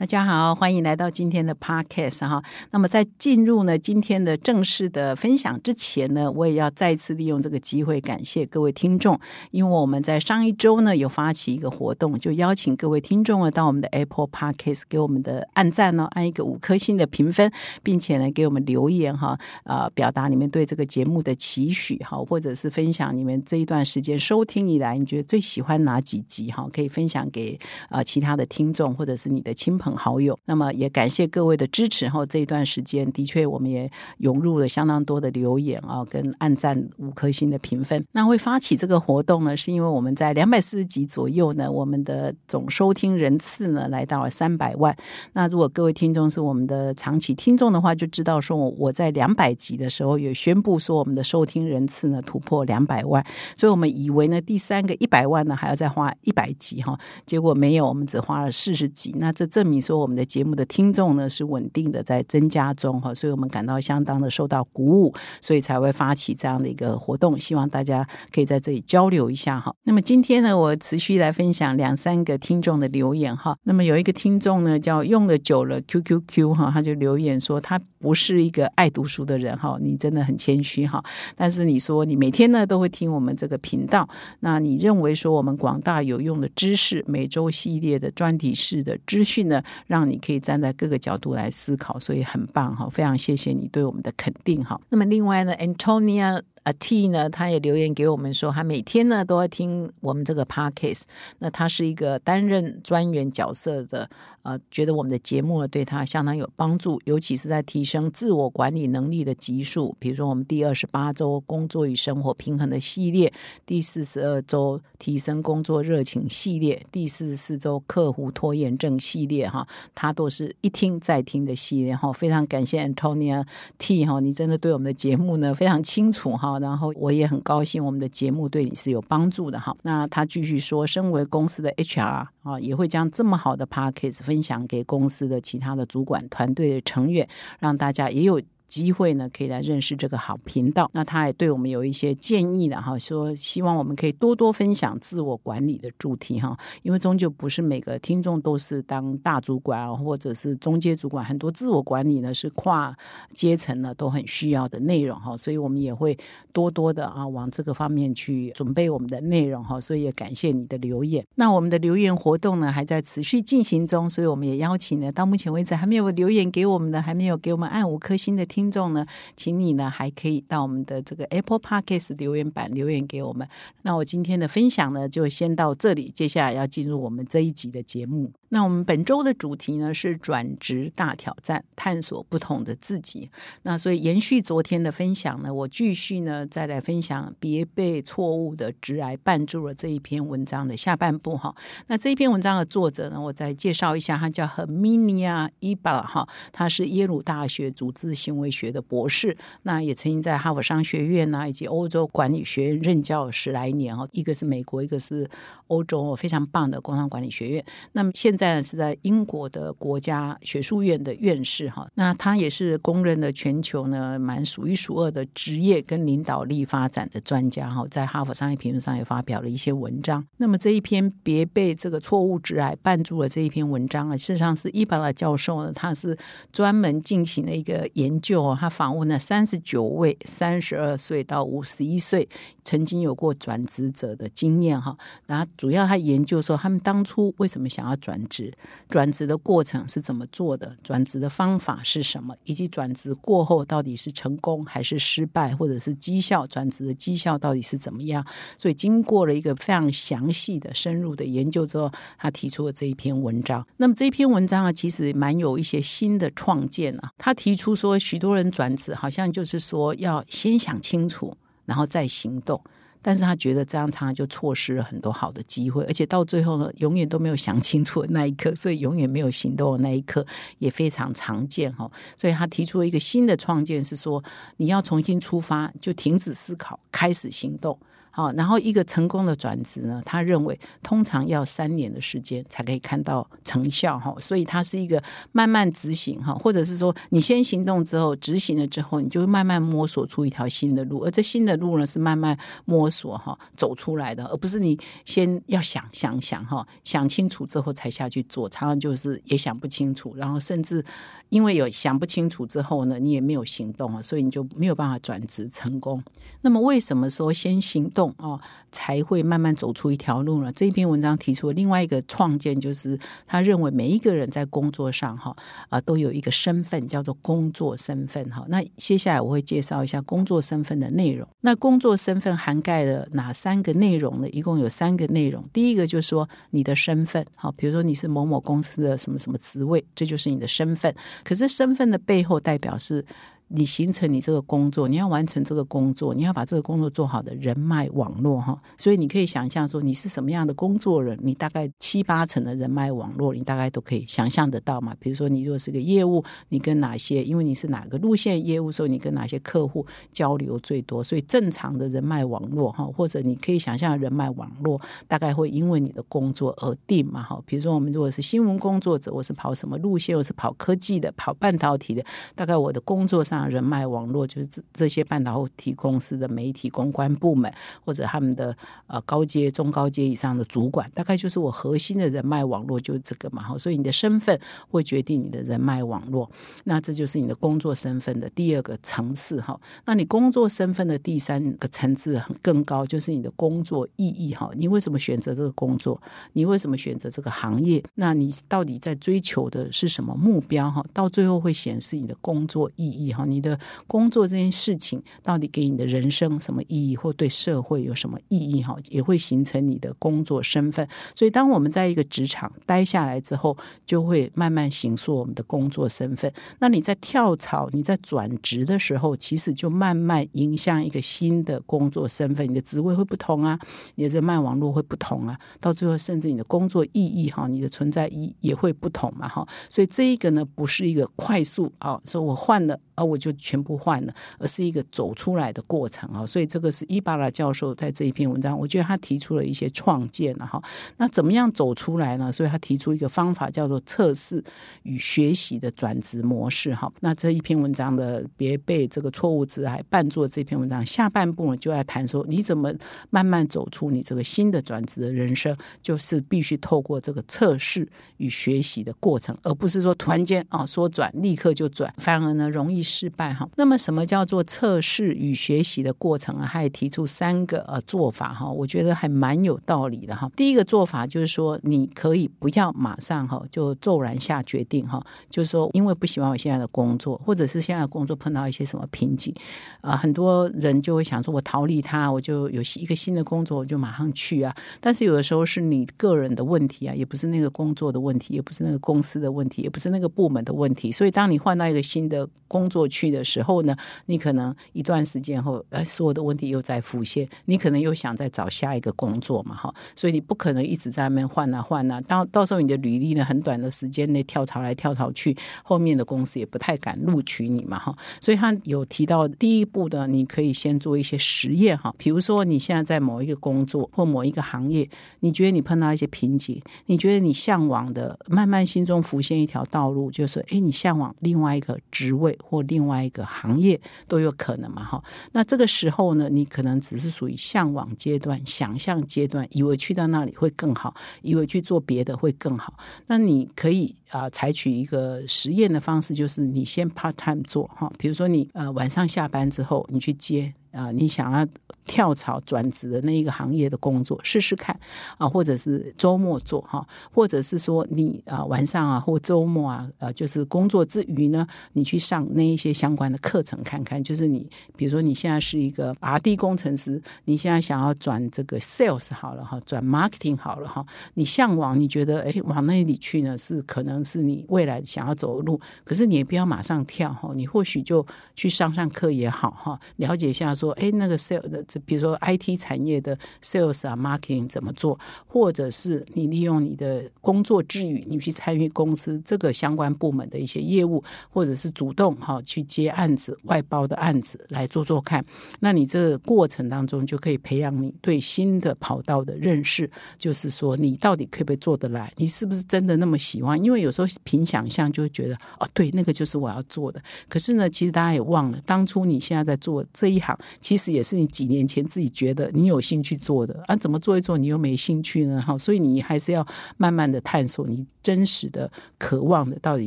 大家好，欢迎来到今天的 Podcast 哈。那么在进入呢今天的正式的分享之前呢，我也要再次利用这个机会感谢各位听众，因为我们在上一周呢有发起一个活动，就邀请各位听众呢到我们的 Apple Podcast 给我们的按赞呢，按一个五颗星的评分，并且呢给我们留言哈，啊，表达你们对这个节目的期许哈，或者是分享你们这一段时间收听以来你觉得最喜欢哪几集哈，可以分享给啊其他的听众或者是你的亲朋。好友，那么也感谢各位的支持。哈，这一段时间的确，我们也涌入了相当多的留言啊，跟按赞五颗星的评分。那会发起这个活动呢，是因为我们在两百四十集左右呢，我们的总收听人次呢来到了三百万。那如果各位听众是我们的长期听众的话，就知道说我我在两百集的时候有宣布说我们的收听人次呢突破两百万，所以我们以为呢第三个一百万呢还要再花一百集哈，结果没有，我们只花了四十集。那这证明。说我们的节目的听众呢是稳定的在增加中哈，所以我们感到相当的受到鼓舞，所以才会发起这样的一个活动，希望大家可以在这里交流一下哈。那么今天呢，我持续来分享两三个听众的留言哈。那么有一个听众呢叫用了久了 QQQ 哈，他就留言说他不是一个爱读书的人哈，你真的很谦虚哈。但是你说你每天呢都会听我们这个频道，那你认为说我们广大有用的知识，每周系列的专题式的资讯呢？让你可以站在各个角度来思考，所以很棒哈！非常谢谢你对我们的肯定哈。那么另外呢，Antonia。A T 呢，他也留言给我们说，他每天呢都要听我们这个 Podcast。那他是一个担任专员角色的，呃，觉得我们的节目呢对他相当有帮助，尤其是在提升自我管理能力的集数，比如说我们第二十八周工作与生活平衡的系列，第四十二周提升工作热情系列，第四十四周客户拖延症系列，哈，他都是一听再听的系列，哈，非常感谢 Antonia T 哈，你真的对我们的节目呢非常清楚哈。然后我也很高兴，我们的节目对你是有帮助的哈。那他继续说，身为公司的 HR 啊，也会将这么好的 p a c k a g e 分享给公司的其他的主管团队的成员，让大家也有。机会呢，可以来认识这个好频道。那他也对我们有一些建议的哈，说希望我们可以多多分享自我管理的主题哈，因为终究不是每个听众都是当大主管啊，或者是中阶主管，很多自我管理呢是跨阶层呢都很需要的内容哈，所以我们也会多多的啊往这个方面去准备我们的内容哈，所以也感谢你的留言。那我们的留言活动呢还在持续进行中，所以我们也邀请呢到目前为止还没有留言给我们的，还没有给我们按五颗星的听。听众呢，请你呢还可以到我们的这个 Apple Podcast 留言板留言给我们。那我今天的分享呢，就先到这里，接下来要进入我们这一集的节目。那我们本周的主题呢是转职大挑战，探索不同的自己。那所以延续昨天的分享呢，我继续呢再来分享别被错误的直癌绊住了这一篇文章的下半部哈。那这一篇文章的作者呢，我再介绍一下，他叫 Herminia Ibar 哈，他是耶鲁大学组织行为学的博士，那也曾经在哈佛商学院呐以及欧洲管理学院任教十来年哈，一个是美国，一个是欧洲非常棒的工商管理学院。那么现在是在英国的国家学术院的院士哈，那他也是公认的全球呢蛮数一数二的职业跟领导力发展的专家哈，在哈佛商业评论上也发表了一些文章。那么这一篇别被这个错误致癌绊住了这一篇文章啊，事实上是伊巴拉教授呢，他是专门进行了一个研究，他访问了三十九位三十二岁到五十一岁曾经有过转职者的经验哈，然后主要他研究说他们当初为什么想要转。职转职的过程是怎么做的？转职的方法是什么？以及转职过后到底是成功还是失败，或者是绩效转职的绩效到底是怎么样？所以经过了一个非常详细的、深入的研究之后，他提出了这一篇文章。那么这篇文章啊，其实蛮有一些新的创建啊。他提出说，许多人转职好像就是说要先想清楚，然后再行动。但是他觉得这样常常就错失了很多好的机会，而且到最后呢，永远都没有想清楚的那一刻，所以永远没有行动的那一刻也非常常见哈。所以他提出了一个新的创建，是说你要重新出发，就停止思考，开始行动。好，然后一个成功的转职呢，他认为通常要三年的时间才可以看到成效哈，所以它是一个慢慢执行哈，或者是说你先行动之后执行了之后，你就会慢慢摸索出一条新的路，而这新的路呢是慢慢摸索哈走出来的，而不是你先要想想想哈，想清楚之后才下去做，常常就是也想不清楚，然后甚至因为有想不清楚之后呢，你也没有行动啊，所以你就没有办法转职成功。那么为什么说先行动？动哦，才会慢慢走出一条路呢。这篇文章提出了另外一个创建，就是他认为每一个人在工作上哈啊都有一个身份，叫做工作身份哈。那接下来我会介绍一下工作身份的内容。那工作身份涵盖了哪三个内容呢？一共有三个内容。第一个就是说你的身份，好，比如说你是某某公司的什么什么职位，这就是你的身份。可是身份的背后代表是。你形成你这个工作，你要完成这个工作，你要把这个工作做好的人脉网络哈，所以你可以想象说你是什么样的工作人，你大概七八成的人脉网络，你大概都可以想象得到嘛。比如说你如果是个业务，你跟哪些，因为你是哪个路线业务，所以你跟哪些客户交流最多，所以正常的人脉网络哈，或者你可以想象人脉网络大概会因为你的工作而定嘛哈。比如说我们如果是新闻工作者，我是跑什么路线，我是跑科技的，跑半导体的，大概我的工作上。人脉网络就是这这些半导体公司的媒体公关部门，或者他们的呃高阶、中高阶以上的主管，大概就是我核心的人脉网络就是这个嘛。哈，所以你的身份会决定你的人脉网络，那这就是你的工作身份的第二个层次哈。那你工作身份的第三个层次更高，就是你的工作意义哈。你为什么选择这个工作？你为什么选择这个行业？那你到底在追求的是什么目标哈？到最后会显示你的工作意义哈。你的工作这件事情到底给你的人生什么意义，或对社会有什么意义？哈，也会形成你的工作身份。所以，当我们在一个职场待下来之后，就会慢慢形塑我们的工作身份。那你在跳槽、你在转职的时候，其实就慢慢迎向一个新的工作身份。你的职位会不同啊，你的人脉网络会不同啊，到最后甚至你的工作意义哈，你的存在意也会不同嘛哈。所以这一个呢，不是一个快速啊，说我换了。而我就全部换了，而是一个走出来的过程啊！所以这个是伊巴拉教授在这一篇文章，我觉得他提出了一些创建了哈。那怎么样走出来呢？所以他提出一个方法，叫做测试与学习的转职模式哈。那这一篇文章的别被这个错误字还伴作这篇文章下半部呢，就在谈说你怎么慢慢走出你这个新的转职的人生，就是必须透过这个测试与学习的过程，而不是说突然间啊说转立刻就转，反而呢容易。失败哈，那么什么叫做测试与学习的过程啊？他也提出三个呃做法哈，我觉得还蛮有道理的哈。第一个做法就是说，你可以不要马上哈就骤然下决定哈，就是说因为不喜欢我现在的工作，或者是现在的工作碰到一些什么瓶颈啊，很多人就会想说，我逃离他，我就有一个新的工作，我就马上去啊。但是有的时候是你个人的问题啊，也不是那个工作的问题，也不是那个公司的问题，也不是那个部门的问题。所以当你换到一个新的工作，过去的时候呢，你可能一段时间后，哎，所有的问题又在浮现，你可能又想再找下一个工作嘛，哈，所以你不可能一直在那边换啊换啊，到到时候你的履历呢，很短的时间内跳槽来跳槽去，后面的公司也不太敢录取你嘛，哈，所以他有提到第一步的，你可以先做一些实验哈，比如说你现在在某一个工作或某一个行业，你觉得你碰到一些瓶颈，你觉得你向往的，慢慢心中浮现一条道路，就是哎，你向往另外一个职位或。另外一个行业都有可能嘛，哈。那这个时候呢，你可能只是属于向往阶段、想象阶段，以为去到那里会更好，以为去做别的会更好。那你可以啊，采取一个实验的方式，就是你先 part time 做哈，比如说你呃晚上下班之后，你去接。啊，你想要跳槽转职的那一个行业的工作试试看啊，或者是周末做哈，或者是说你啊晚上啊或周末啊，呃，就是工作之余呢，你去上那一些相关的课程看看。就是你比如说你现在是一个 R D 工程师，你现在想要转这个 Sales 好了哈，转 Marketing 好了哈，你向往你觉得哎往那里去呢是可能是你未来想要走的路，可是你也不要马上跳哈，你或许就去上上课也好哈，了解一下。说，哎，那个 sales 的，比如说 IT 产业的 sales 啊，marketing 怎么做，或者是你利用你的工作之余，你去参与公司这个相关部门的一些业务，或者是主动哈去接案子、外包的案子来做做看。那你这个过程当中就可以培养你对新的跑道的认识，就是说你到底可不可以做得来，你是不是真的那么喜欢？因为有时候凭想象就会觉得，哦，对，那个就是我要做的。可是呢，其实大家也忘了，当初你现在在做这一行，其实也是你几年前自己觉得你有兴趣做的啊。怎么做一做，你又没兴趣呢？哈，所以你还是要慢慢的探索你真实的渴望的到底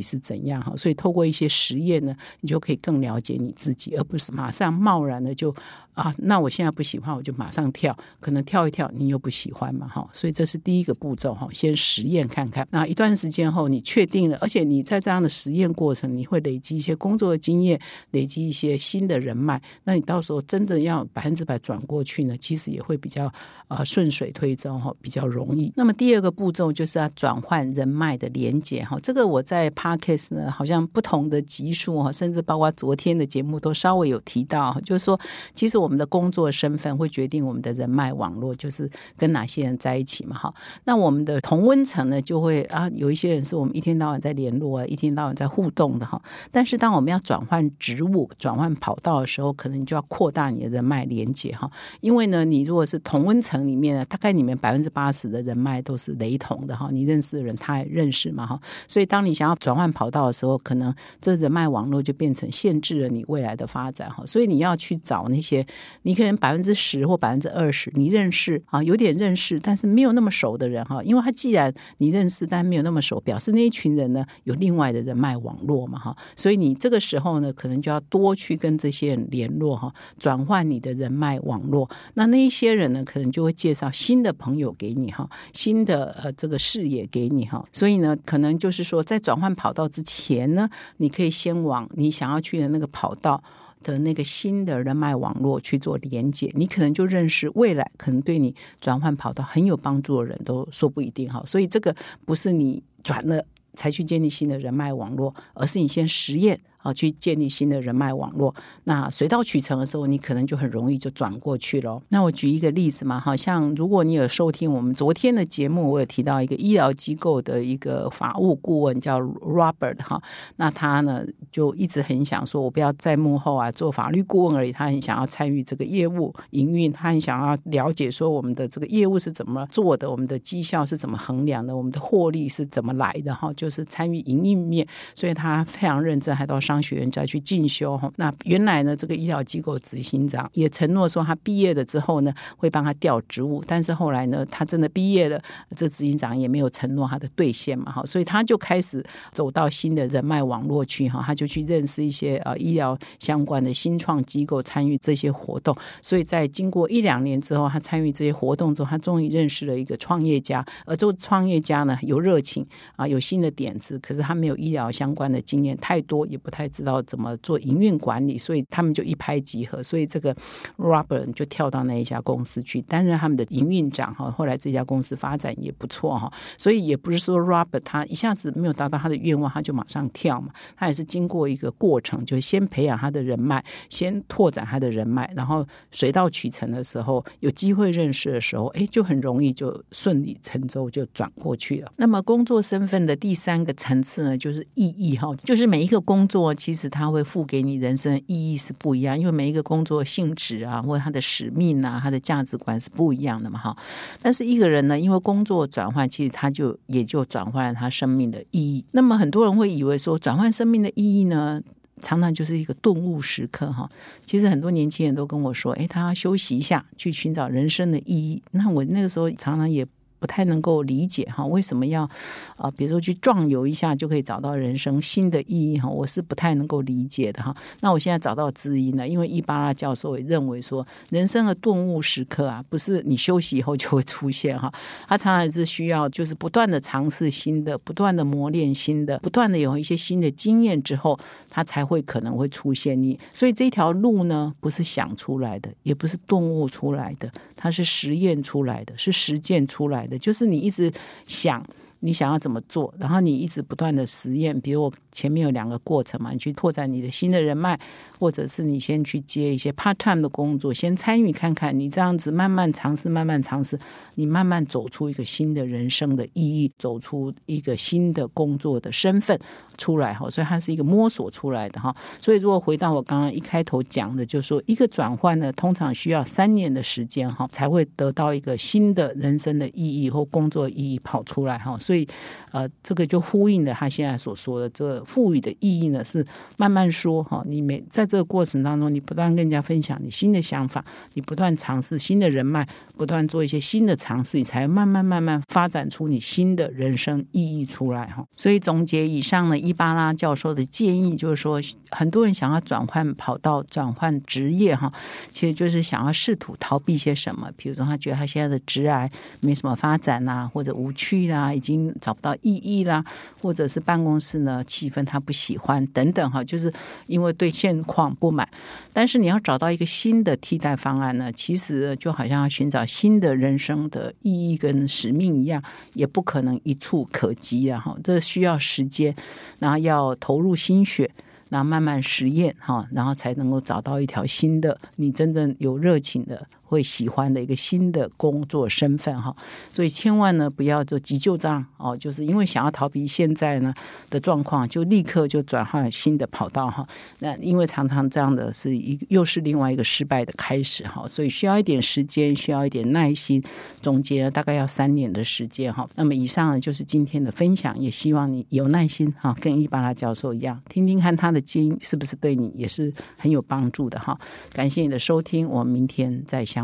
是怎样哈。所以透过一些实验呢，你就可以更了解你自己，而不是马上贸然的就。啊，那我现在不喜欢，我就马上跳，可能跳一跳，你又不喜欢嘛，哈，所以这是第一个步骤哈，先实验看看。那一段时间后，你确定了，而且你在这样的实验过程，你会累积一些工作的经验，累积一些新的人脉。那你到时候真正要百分之百转过去呢，其实也会比较呃顺水推舟哈，比较容易。那么第二个步骤就是要转换人脉的连接哈，这个我在 Parkes 呢，好像不同的集数哈，甚至包括昨天的节目都稍微有提到，就是说其实我。我们的工作身份会决定我们的人脉网络，就是跟哪些人在一起嘛，哈。那我们的同温层呢，就会啊，有一些人是我们一天到晚在联络啊，一天到晚在互动的哈。但是当我们要转换职务、转换跑道的时候，可能你就要扩大你的人脉连接哈。因为呢，你如果是同温层里面呢，大概里面百分之八十的人脉都是雷同的哈。你认识的人，他也认识嘛哈。所以当你想要转换跑道的时候，可能这人脉网络就变成限制了你未来的发展哈。所以你要去找那些。你可能百分之十或百分之二十，你认识啊，有点认识，但是没有那么熟的人哈，因为他既然你认识，但没有那么熟，表示那一群人呢有另外的人脉网络嘛哈，所以你这个时候呢，可能就要多去跟这些人联络哈，转换你的人脉网络。那那一些人呢，可能就会介绍新的朋友给你哈，新的呃这个视野给你哈，所以呢，可能就是说在转换跑道之前呢，你可以先往你想要去的那个跑道。的那个新的人脉网络去做连接，你可能就认识未来可能对你转换跑道很有帮助的人都说不一定哈，所以这个不是你转了才去建立新的人脉网络，而是你先实验。啊，去建立新的人脉网络。那水到渠成的时候，你可能就很容易就转过去了。那我举一个例子嘛，好像如果你有收听我们昨天的节目，我有提到一个医疗机构的一个法务顾问叫 Robert 哈。那他呢就一直很想说，我不要在幕后啊做法律顾问而已，他很想要参与这个业务营运，他很想要了解说我们的这个业务是怎么做的，我们的绩效是怎么衡量的，我们的获利是怎么来的哈，就是参与营运面，所以他非常认真，还到上。商学院再去进修哈，那原来呢，这个医疗机构执行长也承诺说，他毕业了之后呢，会帮他调职务。但是后来呢，他真的毕业了，这执行长也没有承诺他的兑现嘛，哈，所以他就开始走到新的人脉网络去哈，他就去认识一些呃医疗相关的新创机构，参与这些活动。所以在经过一两年之后，他参与这些活动之后，他终于认识了一个创业家，而这个创业家呢，有热情啊，有新的点子，可是他没有医疗相关的经验太多，也不太。知道怎么做营运管理，所以他们就一拍即合，所以这个 Robert 就跳到那一家公司去担任他们的营运长哈。后来这家公司发展也不错哈，所以也不是说 Robert 他一下子没有达到他的愿望，他就马上跳嘛。他也是经过一个过程，就先培养他的人脉，先拓展他的人脉，然后水到渠成的时候，有机会认识的时候，哎，就很容易就顺理成章就转过去了。那么工作身份的第三个层次呢，就是意义哈，就是每一个工作。其实他会付给你人生意义是不一样，因为每一个工作性质啊，或者他的使命啊，他的价值观是不一样的嘛，哈。但是一个人呢，因为工作转换，其实他就也就转换了他生命的意义。那么很多人会以为说，转换生命的意义呢，常常就是一个顿悟时刻，哈。其实很多年轻人都跟我说，哎，他要休息一下，去寻找人生的意义。那我那个时候常常也。不太能够理解哈，为什么要啊？比如说去壮游一下就可以找到人生新的意义哈，我是不太能够理解的哈。那我现在找到知音了，因为伊巴拉教授也认为说，人生的顿悟时刻啊，不是你休息以后就会出现哈，他常常是需要就是不断的尝试新的，不断的磨练新的，不断的有一些新的经验之后，它才会可能会出现你。所以这条路呢，不是想出来的，也不是顿悟出来的，它是实验出来的，是实践出来的。就是你一直想，你想要怎么做，然后你一直不断的实验，比如我前面有两个过程嘛，你去拓展你的新的人脉，或者是你先去接一些 part time 的工作，先参与看看，你这样子慢慢尝试，慢慢尝试，你慢慢走出一个新的人生的意义，走出一个新的工作的身份出来哈，所以它是一个摸索出来的哈。所以如果回到我刚刚一开头讲的，就是说一个转换呢，通常需要三年的时间哈，才会得到一个新的人生的意义或工作意义跑出来哈，所以。所以，呃，这个就呼应了他现在所说的，这赋予的意义呢，是慢慢说哈。你每在这个过程当中，你不断跟人家分享你新的想法，你不断尝试新的人脉，不断做一些新的尝试，你才慢慢慢慢发展出你新的人生意义出来哈。所以总结以上呢，伊巴拉教授的建议就是说，很多人想要转换跑道、转换职业哈，其实就是想要试图逃避些什么，比如说他觉得他现在的职癌没什么发展呐，或者无趣啦，已经。找不到意义啦，或者是办公室呢气氛他不喜欢等等哈，就是因为对现况不满。但是你要找到一个新的替代方案呢，其实就好像要寻找新的人生的意义跟使命一样，也不可能一触可及啊哈，这需要时间，然后要投入心血，然后慢慢实验哈，然后才能够找到一条新的你真正有热情的。会喜欢的一个新的工作身份哈，所以千万呢不要做急救章哦，就是因为想要逃避现在呢的状况，就立刻就转换新的跑道哈。那因为常常这样的是一又是另外一个失败的开始哈，所以需要一点时间，需要一点耐心。总结大概要三年的时间哈。那么以上呢就是今天的分享，也希望你有耐心哈，跟伊巴拉教授一样，听听看他的经是不是对你也是很有帮助的哈。感谢你的收听，我们明天再相。